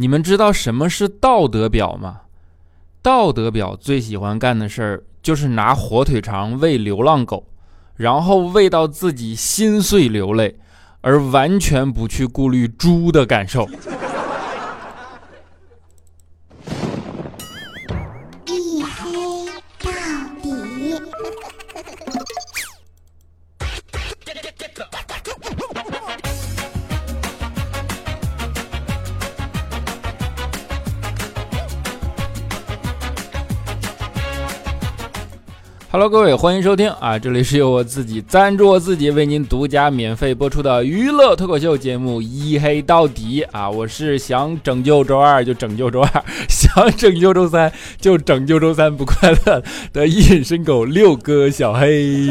你们知道什么是道德表吗？道德表最喜欢干的事儿就是拿火腿肠喂流浪狗，然后喂到自己心碎流泪，而完全不去顾虑猪的感受。Hello，各位，欢迎收听啊！这里是由我自己赞助我自己为您独家免费播出的娱乐脱口秀节目《一黑到底》啊！我是想拯救周二就拯救周二，想拯救周三就拯救周三不快乐的隐身狗六哥小黑。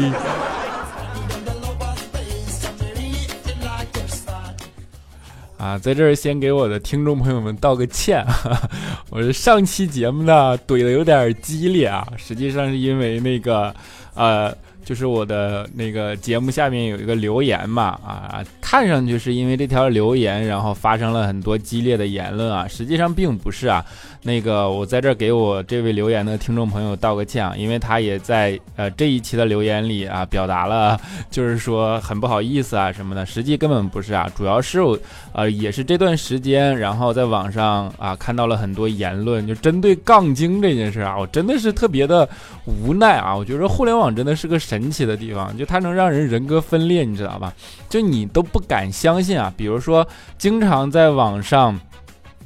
啊，在这儿先给我的听众朋友们道个歉啊！我是上期节目呢怼的有点激烈啊，实际上是因为那个呃，就是我的那个节目下面有一个留言嘛啊，看上去是因为这条留言，然后发生了很多激烈的言论啊，实际上并不是啊。那个我在这儿给我这位留言的听众朋友道个歉啊，因为他也在呃这一期的留言里啊表达了，就是说很不好意思啊什么的，实际根本不是啊，主要是我呃也是这段时间，然后在网上啊看到了很多言论，就针对杠精这件事啊，我真的是特别的无奈啊，我觉得互联网真的是个神奇的地方，就它能让人人格分裂，你知道吧？就你都不不敢相信啊，比如说经常在网上。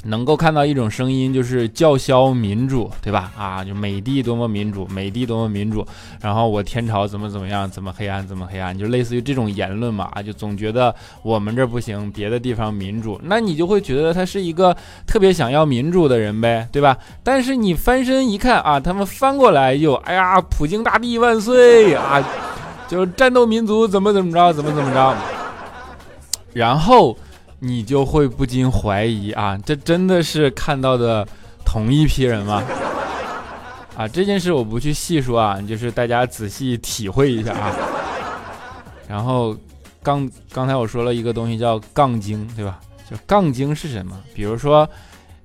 能够看到一种声音，就是叫嚣民主，对吧？啊，就美帝多么民主，美帝多么民主，然后我天朝怎么怎么样，怎么黑暗，怎么黑暗，就类似于这种言论嘛，啊，就总觉得我们这不行，别的地方民主，那你就会觉得他是一个特别想要民主的人呗，对吧？但是你翻身一看啊，他们翻过来就，哎呀，普京大帝万岁啊，就战斗民族怎么怎么着，怎么怎么着，然后。你就会不禁怀疑啊，这真的是看到的同一批人吗？啊，这件事我不去细说啊，就是大家仔细体会一下啊。然后刚刚才我说了一个东西叫杠精，对吧？就杠精是什么？比如说，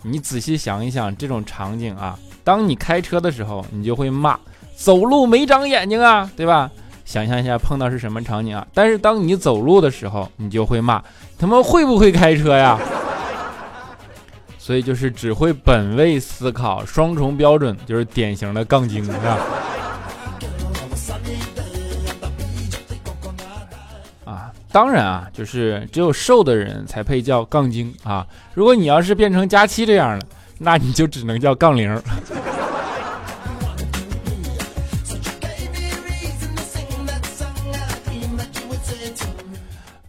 你仔细想一想这种场景啊，当你开车的时候，你就会骂走路没长眼睛啊，对吧？想象一下碰到是什么场景啊？但是当你走路的时候，你就会骂他们会不会开车呀？所以就是只会本位思考，双重标准，就是典型的杠精，是吧？啊，当然啊，就是只有瘦的人才配叫杠精啊。如果你要是变成佳期这样的，那你就只能叫杠铃。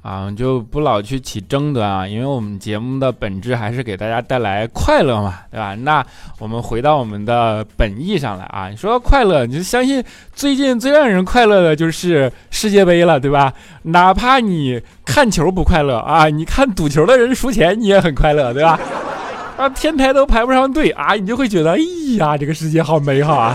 啊，就不老去起争端啊，因为我们节目的本质还是给大家带来快乐嘛，对吧？那我们回到我们的本意上来啊，你说快乐，你就相信最近最让人快乐的就是世界杯了，对吧？哪怕你看球不快乐啊，你看赌球的人输钱，你也很快乐，对吧？啊，天台都排不上队啊，你就会觉得，哎呀，这个世界好美好啊。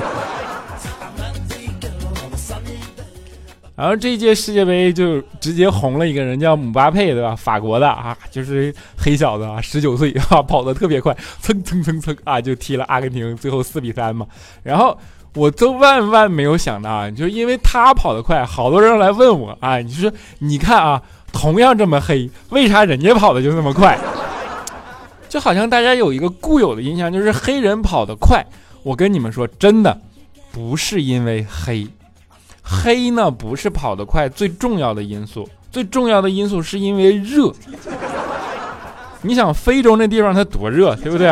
然后这一届世界杯就直接红了一个人，叫姆巴佩，对吧？法国的啊，就是黑小子啊，十九岁 啊，跑得特别快，蹭蹭蹭蹭啊，就踢了阿根廷，最后四比三嘛。然后我都万万没有想到啊，就因为他跑得快，好多人来问我啊，你说你看啊，同样这么黑，为啥人家跑的就那么快？就好像大家有一个固有的印象，就是黑人跑得快。我跟你们说，真的不是因为黑。黑呢不是跑得快最重要的因素，最重要的因素是因为热。你想非洲那地方它多热，对不对？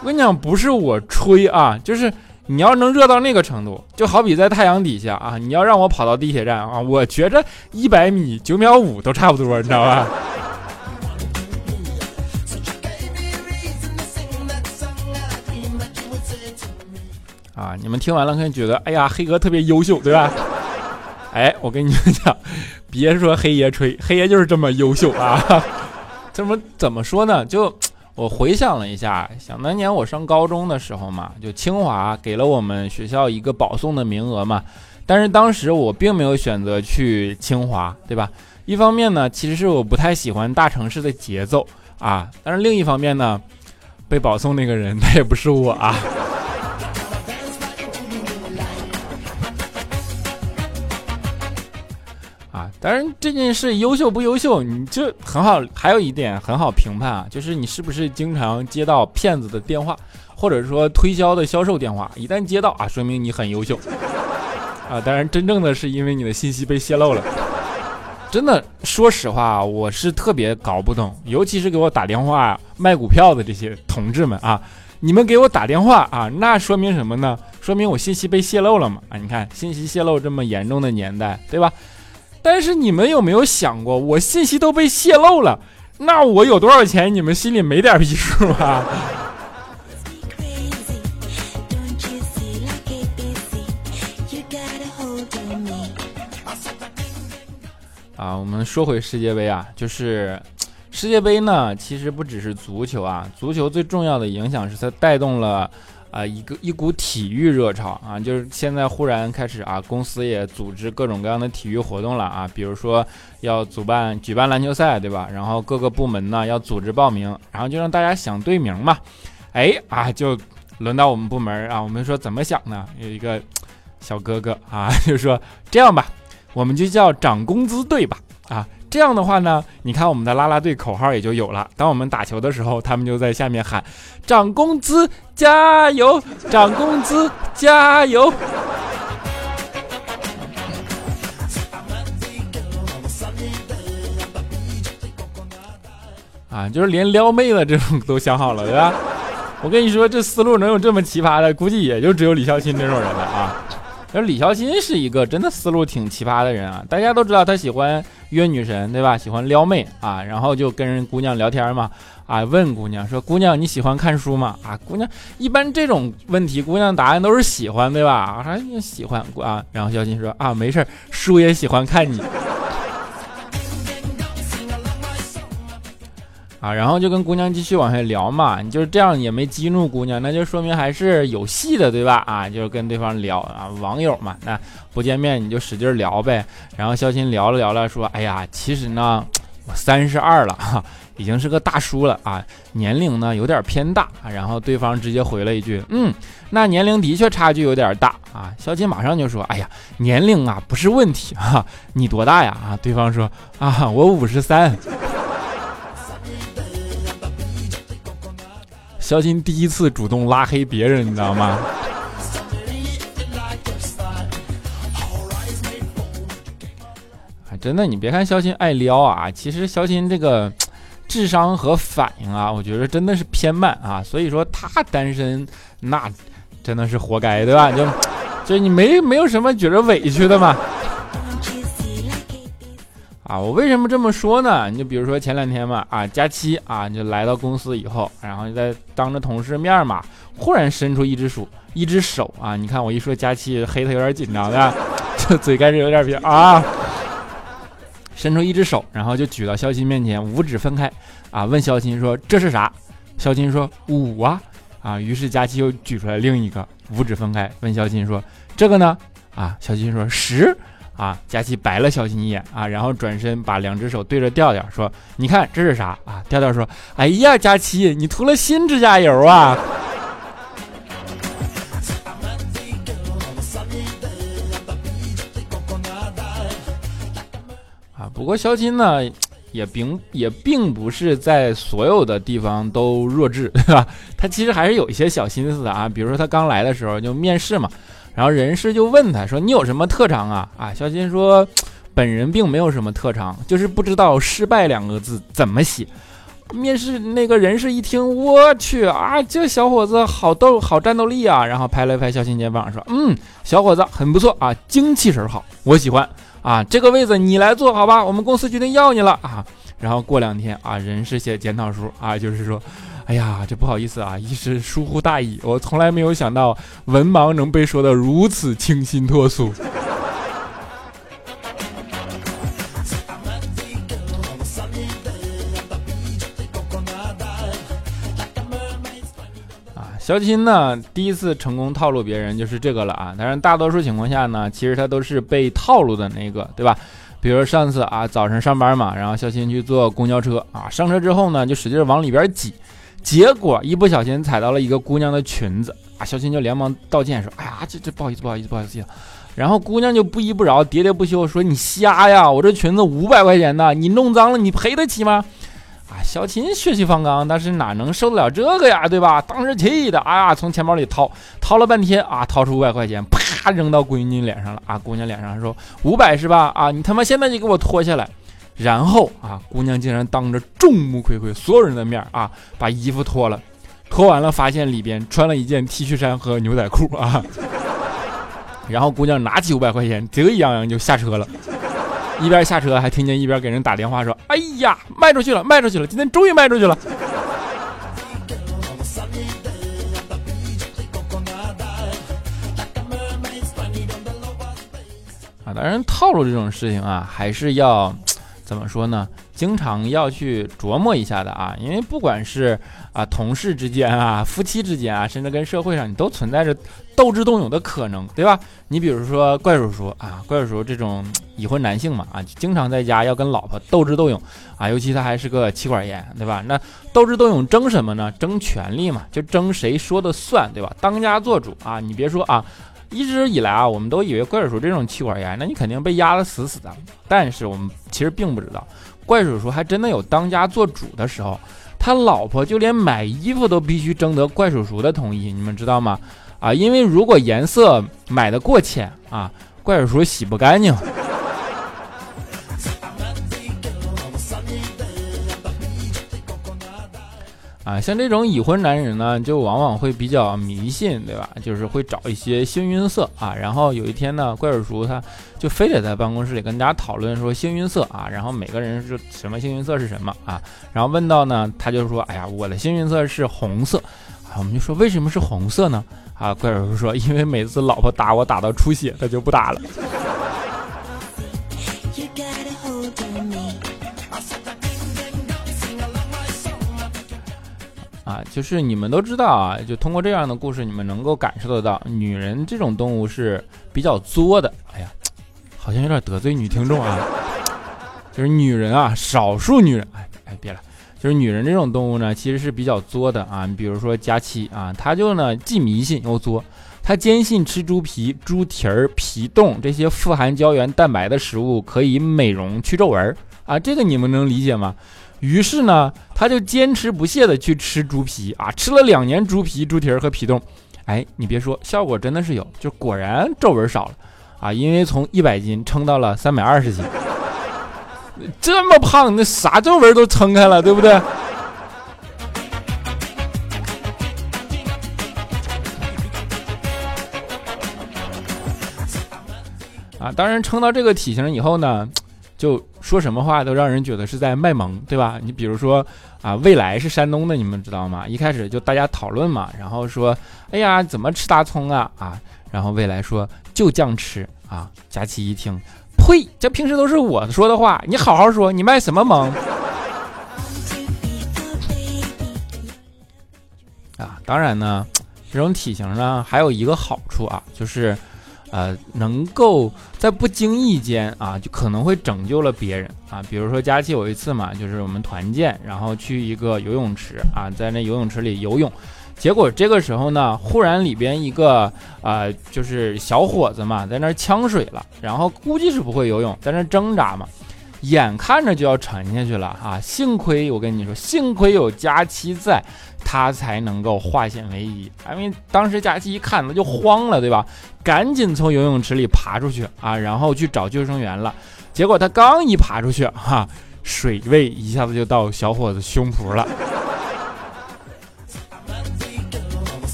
我跟你讲，不是我吹啊，就是你要能热到那个程度，就好比在太阳底下啊，你要让我跑到地铁站啊，我觉着一百米九秒五都差不多，你知道吧？啊，你们听完了可能觉得，哎呀，黑哥特别优秀，对吧？哎，我跟你们讲，别说黑爷吹，黑爷就是这么优秀啊！怎么怎么说呢？就我回想了一下，想当年我上高中的时候嘛，就清华给了我们学校一个保送的名额嘛，但是当时我并没有选择去清华，对吧？一方面呢，其实是我不太喜欢大城市的节奏啊，但是另一方面呢。被保送那个人 他也不是我啊。当然这件事优秀不优秀，你就很好。还有一点很好评判啊，就是你是不是经常接到骗子的电话，或者说推销的销售电话。一旦接到啊，说明你很优秀 啊。当然，真正的是因为你的信息被泄露了。真的，说实话，我是特别搞不懂，尤其是给我打电话卖股票的这些同志们啊，你们给我打电话啊，那说明什么呢？说明我信息被泄露了嘛？啊，你看信息泄露这么严重的年代，对吧？但是你们有没有想过，我信息都被泄露了，那我有多少钱？你们心里没点逼数啊？啊，我们说回世界杯啊，就是世界杯呢，其实不只是足球啊，足球最重要的影响是它带动了啊一个一股体育热潮啊，就是现在忽然开始啊，公司也组织各种各样的体育活动了啊，比如说要主办举办篮球赛，对吧？然后各个部门呢要组织报名，然后就让大家想队名嘛，哎啊，就轮到我们部门啊，我们说怎么想呢？有一个小哥哥啊，就说这样吧。我们就叫涨工资队吧，啊，这样的话呢，你看我们的啦啦队口号也就有了。当我们打球的时候，他们就在下面喊“涨工资，加油！涨工资，加油！” 啊，就是连撩妹的这种都想好了，对吧？我跟你说，这思路能有这么奇葩的，估计也就只有李孝钦这种人了啊。而李孝欣是一个真的思路挺奇葩的人啊！大家都知道他喜欢约女神，对吧？喜欢撩妹啊，然后就跟人姑娘聊天嘛，啊，问姑娘说：“姑娘，你喜欢看书吗？”啊，姑娘一般这种问题，姑娘答案都是喜欢，对吧？啊，喜欢啊，然后孝欣说：“啊，没事儿书也喜欢看你。”啊，然后就跟姑娘继续往下聊嘛，你就是这样也没激怒姑娘，那就说明还是有戏的，对吧？啊，就是跟对方聊啊，网友嘛，那不见面你就使劲聊呗。然后肖琴聊了聊了，说：“哎呀，其实呢，我三十二了哈，已经是个大叔了啊，年龄呢有点偏大。”然后对方直接回了一句：“嗯，那年龄的确差距有点大啊。”肖琴马上就说：“哎呀，年龄啊不是问题哈，你多大呀？”啊，对方说：“啊，我五十三。”肖钦第一次主动拉黑别人，你知道吗？啊，真的，你别看肖钦爱撩啊，其实肖钦这个 智商和反应啊，我觉得真的是偏慢啊。所以说他单身，那真的是活该，对吧？就就你没没有什么觉得委屈的嘛？啊，我为什么这么说呢？你就比如说前两天嘛，啊，佳期啊，你就来到公司以后，然后在当着同事面嘛，忽然伸出一只手，一只手啊，你看我一说佳期，黑他有点紧张的，就嘴开始有点撇啊，伸出一只手，然后就举到肖钦面前，五指分开，啊，问肖钦说这是啥？肖钦说五啊，啊，于是佳期又举出来另一个，五指分开，问肖钦说这个呢？啊，肖钦说十。啊，佳琪白了小新一眼啊，然后转身把两只手对着调调说：“你看这是啥啊？”调调说：“哎呀，佳琪，你涂了新指甲油啊！”啊，不过肖钦呢，也并也并不是在所有的地方都弱智，对吧？他其实还是有一些小心思的啊，比如说他刚来的时候就面试嘛。然后人事就问他说：“你有什么特长啊？”啊，肖钦说：“本人并没有什么特长，就是不知道‘失败’两个字怎么写。”面试那个人事一听，我去啊，这小伙子好斗，好战斗力啊！然后拍了拍肖钦肩膀说：“嗯，小伙子很不错啊，精气神好，我喜欢啊。这个位子你来做好吧，我们公司决定要你了啊。”然后过两天啊，人事写检讨书啊，就是说。哎呀，这不好意思啊，一时疏忽大意，我从来没有想到文盲能被说的如此清新脱俗。啊，肖钦呢，第一次成功套路别人就是这个了啊，当然大多数情况下呢，其实他都是被套路的那个，对吧？比如上次啊，早上上班嘛，然后肖钦去坐公交车啊，上车之后呢，就使劲往里边挤。结果一不小心踩到了一个姑娘的裙子啊，小琴就连忙道歉说：“哎呀，这这不好意思，不好意思，不好意思。”然后姑娘就不依不饶，喋喋不休说：“你瞎呀，我这裙子五百块钱呢，你弄脏了你赔得起吗？”啊，小琴血气方刚，但是哪能受得了这个呀，对吧？当时气的，哎呀，从钱包里掏，掏了半天啊，掏出五百块钱，啪扔到闺女脸上了啊！姑娘脸上说：“五百是吧？啊，你他妈现在就给我脱下来！”然后啊，姑娘竟然当着众目睽睽所有人的面啊，把衣服脱了，脱完了发现里边穿了一件 T 恤衫和牛仔裤啊。然后姑娘拿起五百块钱，得意洋洋就下车了。一边下车还听见一边给人打电话说：“哎呀，卖出去了，卖出去了，今天终于卖出去了。”啊，当然套路这种事情啊，还是要怎么说呢？经常要去琢磨一下的啊，因为不管是啊同事之间啊、夫妻之间啊，甚至跟社会上，你都存在着斗智斗勇的可能，对吧？你比如说怪叔叔啊，怪叔叔这种已婚男性嘛啊，经常在家要跟老婆斗智斗勇啊，尤其他还是个妻管严，对吧？那斗智斗勇争什么呢？争权力嘛，就争谁说的算，对吧？当家做主啊！你别说啊，一直以来啊，我们都以为怪叔叔这种气管炎，那你肯定被压得死死的，但是我们其实并不知道。怪叔叔还真的有当家做主的时候，他老婆就连买衣服都必须征得怪叔叔的同意，你们知道吗？啊，因为如果颜色买的过浅啊，怪叔叔洗不干净。啊，像这种已婚男人呢，就往往会比较迷信，对吧？就是会找一些幸运色啊。然后有一天呢，怪叔叔他就非得在办公室里跟大家讨论说幸运色啊。然后每个人是什么幸运色是什么啊？然后问到呢，他就说：“哎呀，我的幸运色是红色。”啊，我们就说为什么是红色呢？啊，怪叔叔说：“因为每次老婆打我打到出血，他就不打了。”就是你们都知道啊，就通过这样的故事，你们能够感受得到，女人这种动物是比较作的。哎呀，好像有点得罪女听众啊。就是女人啊，少数女人，哎哎，别了，就是女人这种动物呢，其实是比较作的啊。你比如说佳期啊，她就呢既迷信又作，她坚信吃猪皮、猪蹄儿、皮冻这些富含胶原蛋白的食物可以美容去皱纹啊，这个你们能理解吗？于是呢，他就坚持不懈的去吃猪皮啊，吃了两年猪皮、猪蹄儿和皮冻，哎，你别说，效果真的是有，就果然皱纹少了啊，因为从一百斤撑到了三百二十斤，这么胖，那啥皱纹都撑开了，对不对？啊，当然撑到这个体型以后呢。就说什么话都让人觉得是在卖萌，对吧？你比如说啊，未来是山东的，你们知道吗？一开始就大家讨论嘛，然后说，哎呀，怎么吃大葱啊？啊，然后未来说就酱吃啊。佳琪一听，呸，这平时都是我说的话，你好好说，你卖什么萌？啊，当然呢，这种体型呢还有一个好处啊，就是。呃，能够在不经意间啊，就可能会拯救了别人啊。比如说佳琪有一次嘛，就是我们团建，然后去一个游泳池啊，在那游泳池里游泳，结果这个时候呢，忽然里边一个呃，就是小伙子嘛，在那呛水了，然后估计是不会游泳，在那挣扎嘛，眼看着就要沉下去了啊。幸亏我跟你说，幸亏有佳期在。他才能够化险为夷，因为当时佳期一看，他就慌了，对吧？赶紧从游泳池里爬出去啊，然后去找救生员了。结果他刚一爬出去，哈，水位一下子就到小伙子胸脯了。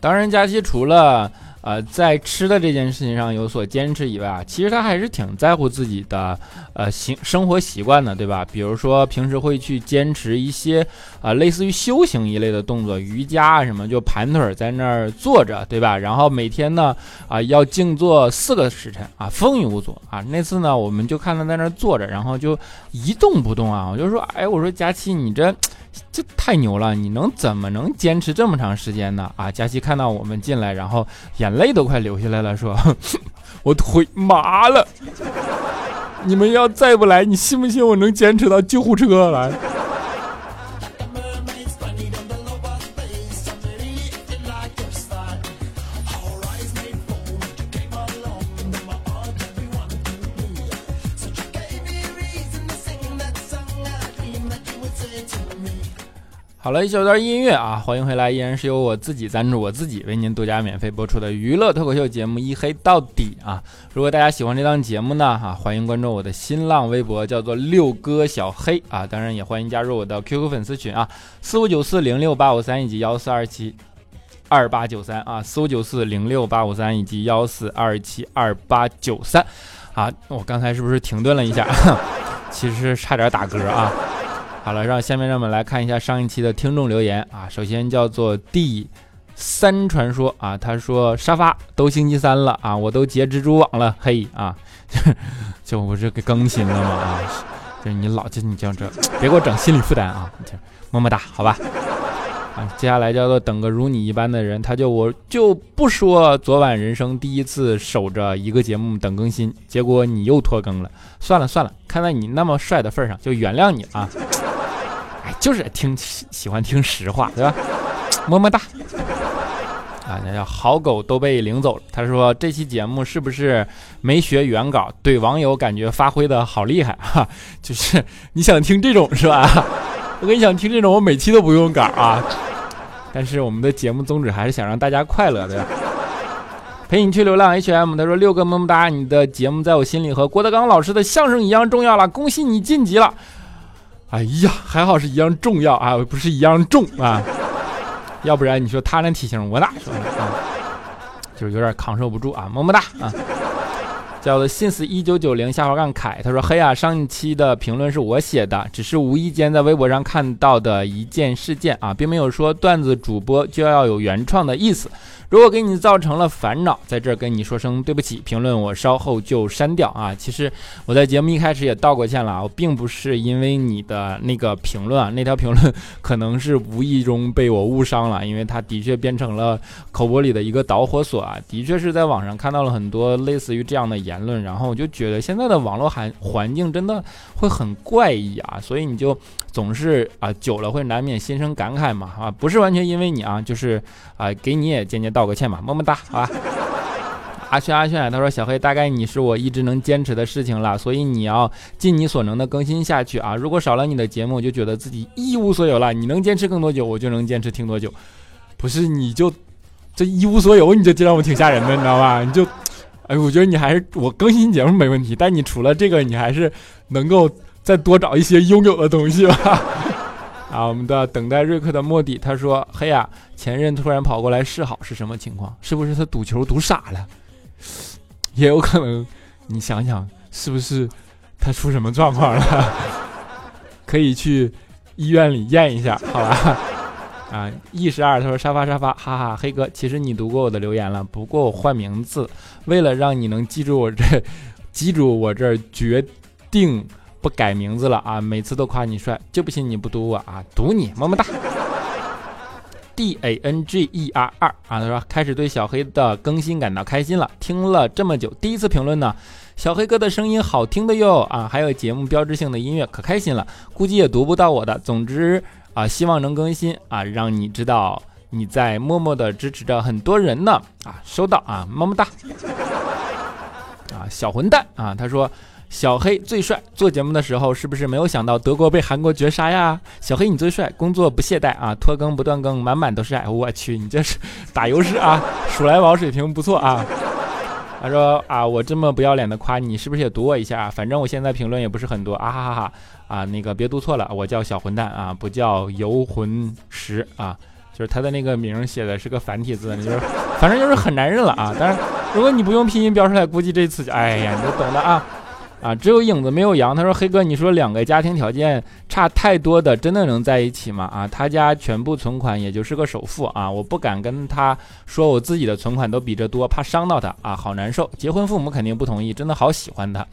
当然，佳琪除了。呃，在吃的这件事情上有所坚持以外啊，其实他还是挺在乎自己的呃行生活习惯呢，对吧？比如说平时会去坚持一些啊类似于修行一类的动作，瑜伽啊什么，就盘腿在那儿坐着，对吧？然后每天呢啊要静坐四个时辰啊，风雨无阻啊。那次呢，我们就看他在那儿坐着，然后就一动不动啊。我就说，哎，我说佳期，你这。这太牛了！你能怎么能坚持这么长时间呢？啊，佳琪看到我们进来，然后眼泪都快流下来了，说：“ 我腿麻了。”你们要再不来，你信不信我能坚持到救护车来？好了一小段音乐啊，欢迎回来，依然是由我自己赞助我自己为您独家免费播出的娱乐脱口秀节目《一黑到底》啊！如果大家喜欢这档节目呢，哈，欢迎关注我的新浪微博，叫做六哥小黑啊！当然也欢迎加入我的 QQ 粉丝群啊，四五九四零六八五三以及幺四二七二八九三啊，四五九四零六八五三以及幺四二七二八九三啊！我刚才是不是停顿了一下？其实差点打嗝啊！好了，让下面让我们来看一下上一期的听众留言啊。首先叫做第三传说啊，他说沙发都星期三了啊，我都结蜘蛛网了，嘿啊，就不是给更新了吗啊？就你老就你这样这，别给我整心理负担啊！么么哒，好吧。啊，接下来叫做等个如你一般的人，他就我就不说昨晚人生第一次守着一个节目等更新，结果你又拖更了。算了算了，看在你那么帅的份上，就原谅你啊。就是听喜欢听实话，对吧？么么哒！啊，那叫好狗都被领走了。他说这期节目是不是没学原稿？对网友感觉发挥的好厉害哈，就是你想听这种是吧？我跟你想听这种，我每期都不用稿啊。但是我们的节目宗旨还是想让大家快乐，对吧？陪你去流浪 HM，他说六个么么哒，你的节目在我心里和郭德纲老师的相声一样重要了，恭喜你晋级了。哎呀，还好是一样重要啊，不是一样重啊，要不然你说他那体型我哪说呢啊，就是有点扛受不住啊，么么哒啊。叫做信死一九九零下滑杠凯，他说嘿呀，上一期的评论是我写的，只是无意间在微博上看到的一件事件啊，并没有说段子主播就要有原创的意思。如果给你造成了烦恼，在这儿跟你说声对不起。评论我稍后就删掉啊。其实我在节目一开始也道过歉了，我并不是因为你的那个评论啊，那条评论可能是无意中被我误伤了，因为它的确变成了口播里的一个导火索啊。的确是在网上看到了很多类似于这样的言论，然后我就觉得现在的网络环环境真的会很怪异啊，所以你就总是啊久了会难免心生感慨嘛啊，不是完全因为你啊，就是啊给你也间接道个歉吧，么么哒，好吧。阿轩阿轩，他说小黑，大概你是我一直能坚持的事情了，所以你要尽你所能的更新下去啊。如果少了你的节目，我就觉得自己一无所有了。你能坚持更多久，我就能坚持听多久。不是你就这一无所有，你就让我挺吓人的，你知道吧？你就，哎，我觉得你还是我更新节目没问题，但你除了这个，你还是能够再多找一些拥有的东西吧。啊，我们的等待瑞克的莫迪他说：“嘿呀，前任突然跑过来示好是什么情况？是不是他赌球赌傻了？也有可能，你想想是不是他出什么状况了？可以去医院里验一下，好吧？啊，E 十二他说沙发沙发，哈哈，黑哥，其实你读过我的留言了，不过我换名字，为了让你能记住我这，记住我这决定。”不改名字了啊！每次都夸你帅，就不信你不读我啊！读你，么么哒。D A N G E R 二啊，他说开始对小黑的更新感到开心了，听了这么久，第一次评论呢。小黑哥的声音好听的哟啊，还有节目标志性的音乐，可开心了。估计也读不到我的，总之啊，希望能更新啊，让你知道你在默默的支持着很多人呢啊！收到啊，么么哒。啊，小混蛋啊，他说。小黑最帅，做节目的时候是不是没有想到德国被韩国绝杀呀？小黑你最帅，工作不懈怠啊，拖更不断更，满满都是爱。我去，你这是打油诗啊，数来宝水平不错啊。他说啊，我这么不要脸的夸你，是不是也读我一下？反正我现在评论也不是很多啊哈哈哈啊，那个别读错了，我叫小混蛋啊，不叫游魂石啊，就是他的那个名写的是个繁体字，你就是反正就是很男人了啊。但是如果你不用拼音标出来，估计这次就哎呀，你就懂的啊。啊，只有影子没有羊。他说：“黑哥，你说两个家庭条件差太多的，真的能在一起吗？”啊，他家全部存款也就是个首付啊，我不敢跟他说我自己的存款都比这多，怕伤到他啊，好难受。结婚父母肯定不同意，真的好喜欢他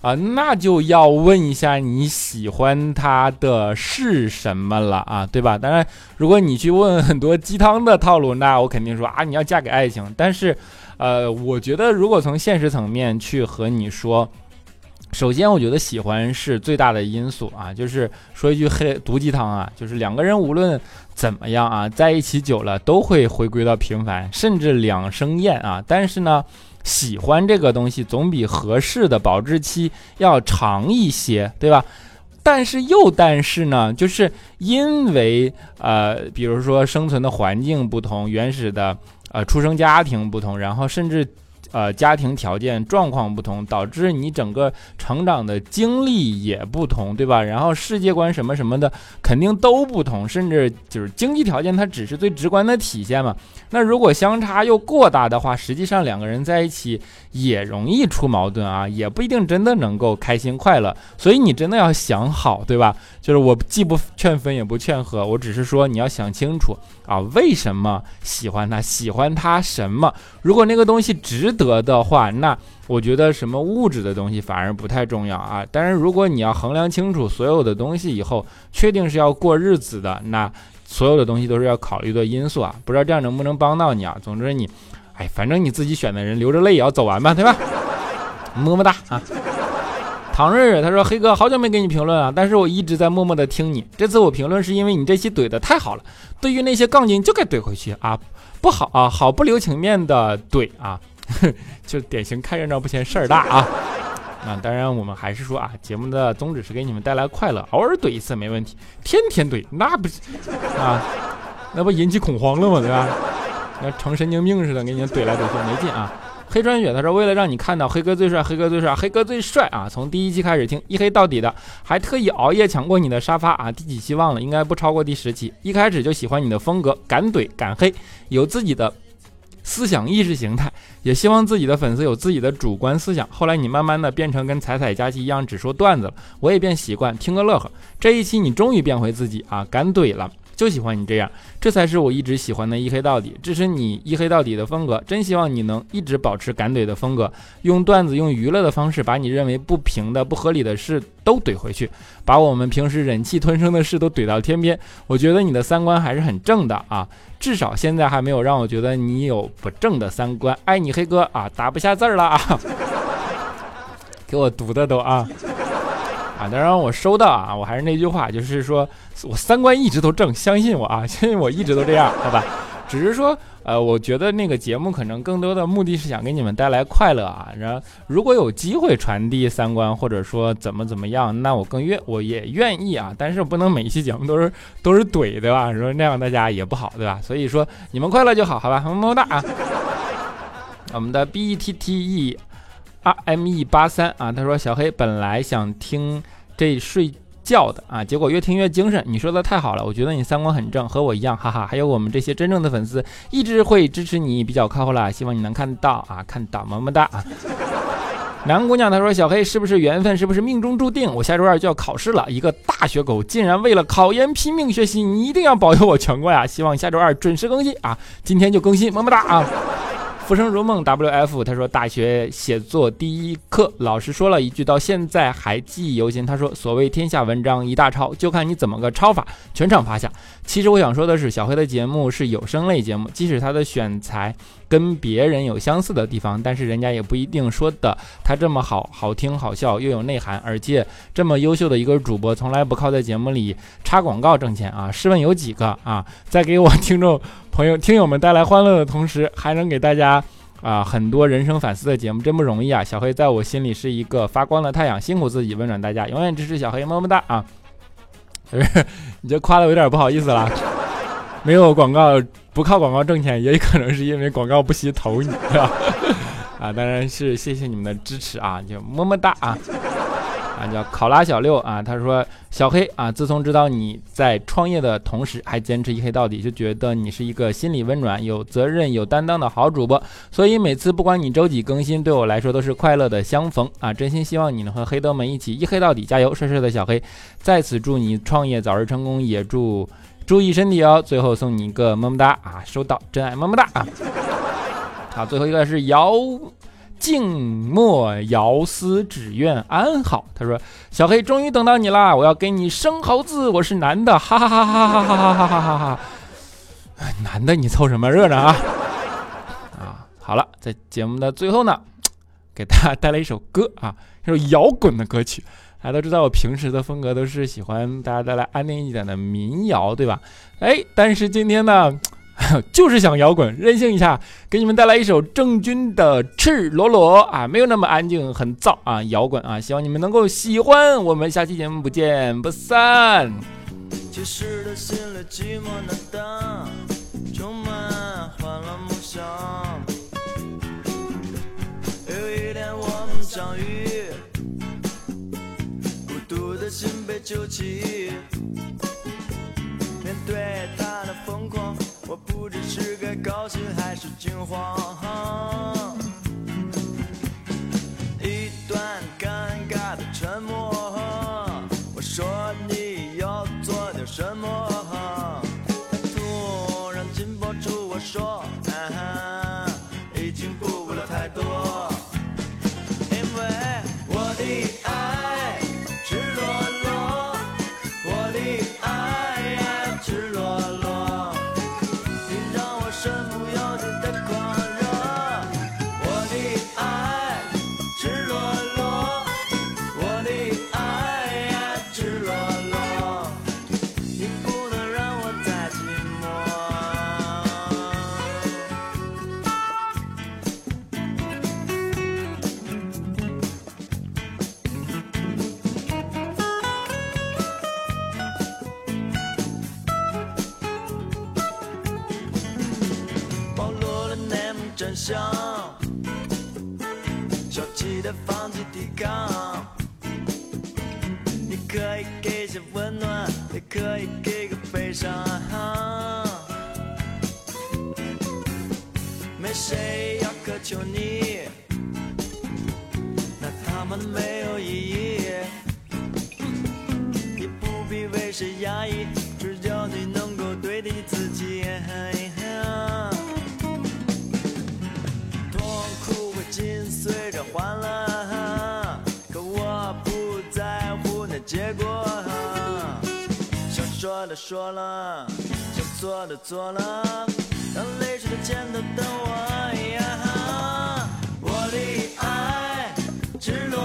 啊，那就要问一下你喜欢他的是什么了啊，对吧？当然，如果你去问很多鸡汤的套路，那我肯定说啊，你要嫁给爱情。但是，呃，我觉得如果从现实层面去和你说。首先，我觉得喜欢是最大的因素啊，就是说一句黑毒鸡汤啊，就是两个人无论怎么样啊，在一起久了都会回归到平凡，甚至两生厌啊。但是呢，喜欢这个东西总比合适的保质期要长一些，对吧？但是又但是呢，就是因为呃，比如说生存的环境不同，原始的呃出生家庭不同，然后甚至。呃，家庭条件状况不同，导致你整个成长的经历也不同，对吧？然后世界观什么什么的肯定都不同，甚至就是经济条件，它只是最直观的体现嘛。那如果相差又过大的话，实际上两个人在一起也容易出矛盾啊，也不一定真的能够开心快乐。所以你真的要想好，对吧？就是我既不劝分也不劝和，我只是说你要想清楚啊，为什么喜欢他，喜欢他什么？如果那个东西值得的话，那我觉得什么物质的东西反而不太重要啊。但是如果你要衡量清楚所有的东西以后，确定是要过日子的，那所有的东西都是要考虑的因素啊。不知道这样能不能帮到你啊？总之你，哎，反正你自己选的人，流着泪也要走完吧，对吧？么么哒啊！唐瑞瑞他说：“黑哥，好久没给你评论啊，但是我一直在默默的听你。这次我评论是因为你这期怼的太好了，对于那些杠精就该怼回去啊，不好啊，好不留情面的怼啊，就典型看热闹不嫌事儿大啊。啊，当然我们还是说啊，节目的宗旨是给你们带来快乐，偶尔怼一次没问题，天天怼那不是啊，那不引起恐慌了吗？对吧？那成神经病似的给你怼来怼去没劲啊。”黑川雪他说：“为了让你看到黑哥最帅，黑哥最帅，黑哥最帅啊！从第一期开始听，一黑到底的，还特意熬夜抢过你的沙发啊！第几期忘了，应该不超过第十期。一开始就喜欢你的风格，敢怼敢黑，有自己的思想意识形态，也希望自己的粉丝有自己的主观思想。后来你慢慢的变成跟彩彩佳琪一样只说段子了，我也变习惯听个乐呵。这一期你终于变回自己啊，敢怼了。”就喜欢你这样，这才是我一直喜欢的一黑到底，支持你一黑到底的风格。真希望你能一直保持敢怼的风格，用段子、用娱乐的方式，把你认为不平的、不合理的事都怼回去，把我们平时忍气吞声的事都怼到天边。我觉得你的三观还是很正的啊，至少现在还没有让我觉得你有不正的三观。爱你黑哥啊，打不下字儿了啊，给我读的都啊。啊，当然我收到啊，我还是那句话，就是说我三观一直都正，相信我啊，相信我一直都这样，好吧？只是说，呃，我觉得那个节目可能更多的目的是想给你们带来快乐啊。然后如果有机会传递三观，或者说怎么怎么样，那我更愿我也愿意啊。但是不能每一期节目都是都是怼，对吧？说那样大家也不好，对吧？所以说你们快乐就好，好吧？么么哒啊！我们的 B E T T E。M E 八三啊，他说小黑本来想听这睡觉的啊，结果越听越精神。你说的太好了，我觉得你三观很正，和我一样，哈哈。还有我们这些真正的粉丝，一直会支持你，比较靠后了。希望你能看到啊，看到么么哒啊。男姑娘她说小黑是不是缘分，是不是命中注定？我下周二就要考试了，一个大学狗竟然为了考研拼命学习，你一定要保佑我全过呀！希望下周二准时更新啊，今天就更新，么么哒啊。浮生如梦，W F，他说大学写作第一课，老师说了一句，到现在还记忆犹新。他说：“所谓天下文章一大抄，就看你怎么个抄法。”全场趴下。其实我想说的是，小黑的节目是有声类节目，即使他的选材跟别人有相似的地方，但是人家也不一定说的他这么好好听、好笑又有内涵，而且这么优秀的一个主播，从来不靠在节目里插广告挣钱啊！试问有几个啊？在给我听众。朋友、听友们带来欢乐的同时，还能给大家啊很多人生反思的节目，真不容易啊！小黑在我心里是一个发光的太阳，辛苦自己，温暖大家，永远支持小黑，么么哒啊！不是你这夸的有点不好意思了，没有广告，不靠广告挣钱，也可能是因为广告不惜投你，是吧？啊，当然是谢谢你们的支持啊，就么么哒啊！啊，叫考拉小六啊，他说小黑啊，自从知道你在创业的同时还坚持一黑到底，就觉得你是一个心里温暖、有责任、有担当的好主播。所以每次不管你周几更新，对我来说都是快乐的相逢啊！真心希望你能和黑豆们一起一黑到底，加油！帅帅的小黑，在此祝你创业早日成功，也祝注意身体哦。最后送你一个么么哒啊，收到，真爱么么哒啊！好，最后一个是姚。静默遥思，只愿安好。他说：“小黑，终于等到你啦！我要给你生猴子，我是男的，哈哈哈哈哈哈哈哈哈哈哈！男的，你凑什么热闹啊？啊，好了，在节目的最后呢。”给大家带来一首歌啊，一首摇滚的歌曲。大家都知道我平时的风格都是喜欢大家带来安定一点的民谣，对吧？哎，但是今天呢，就是想摇滚，任性一下，给你们带来一首郑钧的《赤裸裸》啊，没有那么安静，很燥啊，摇滚啊，希望你们能够喜欢。我们下期节目不见不散。其实的心里寂寞难当，充满欢乐梦想。有一天我们相遇，的心被揪起。面对他的疯狂，我不知是该高兴还是惊慌。一段尴尬的沉默，我说你要做点什么？他突然紧抱住我说，已经顾不了太多，因为我的爱谁要苛求你，那他们没有意义。你不必为谁压抑，只要你能够对得起自己。痛苦会紧随着欢乐，可我不在乎那结果。想说的说了，想做的做了，让泪水的肩头等我。呀，我的爱赤裸，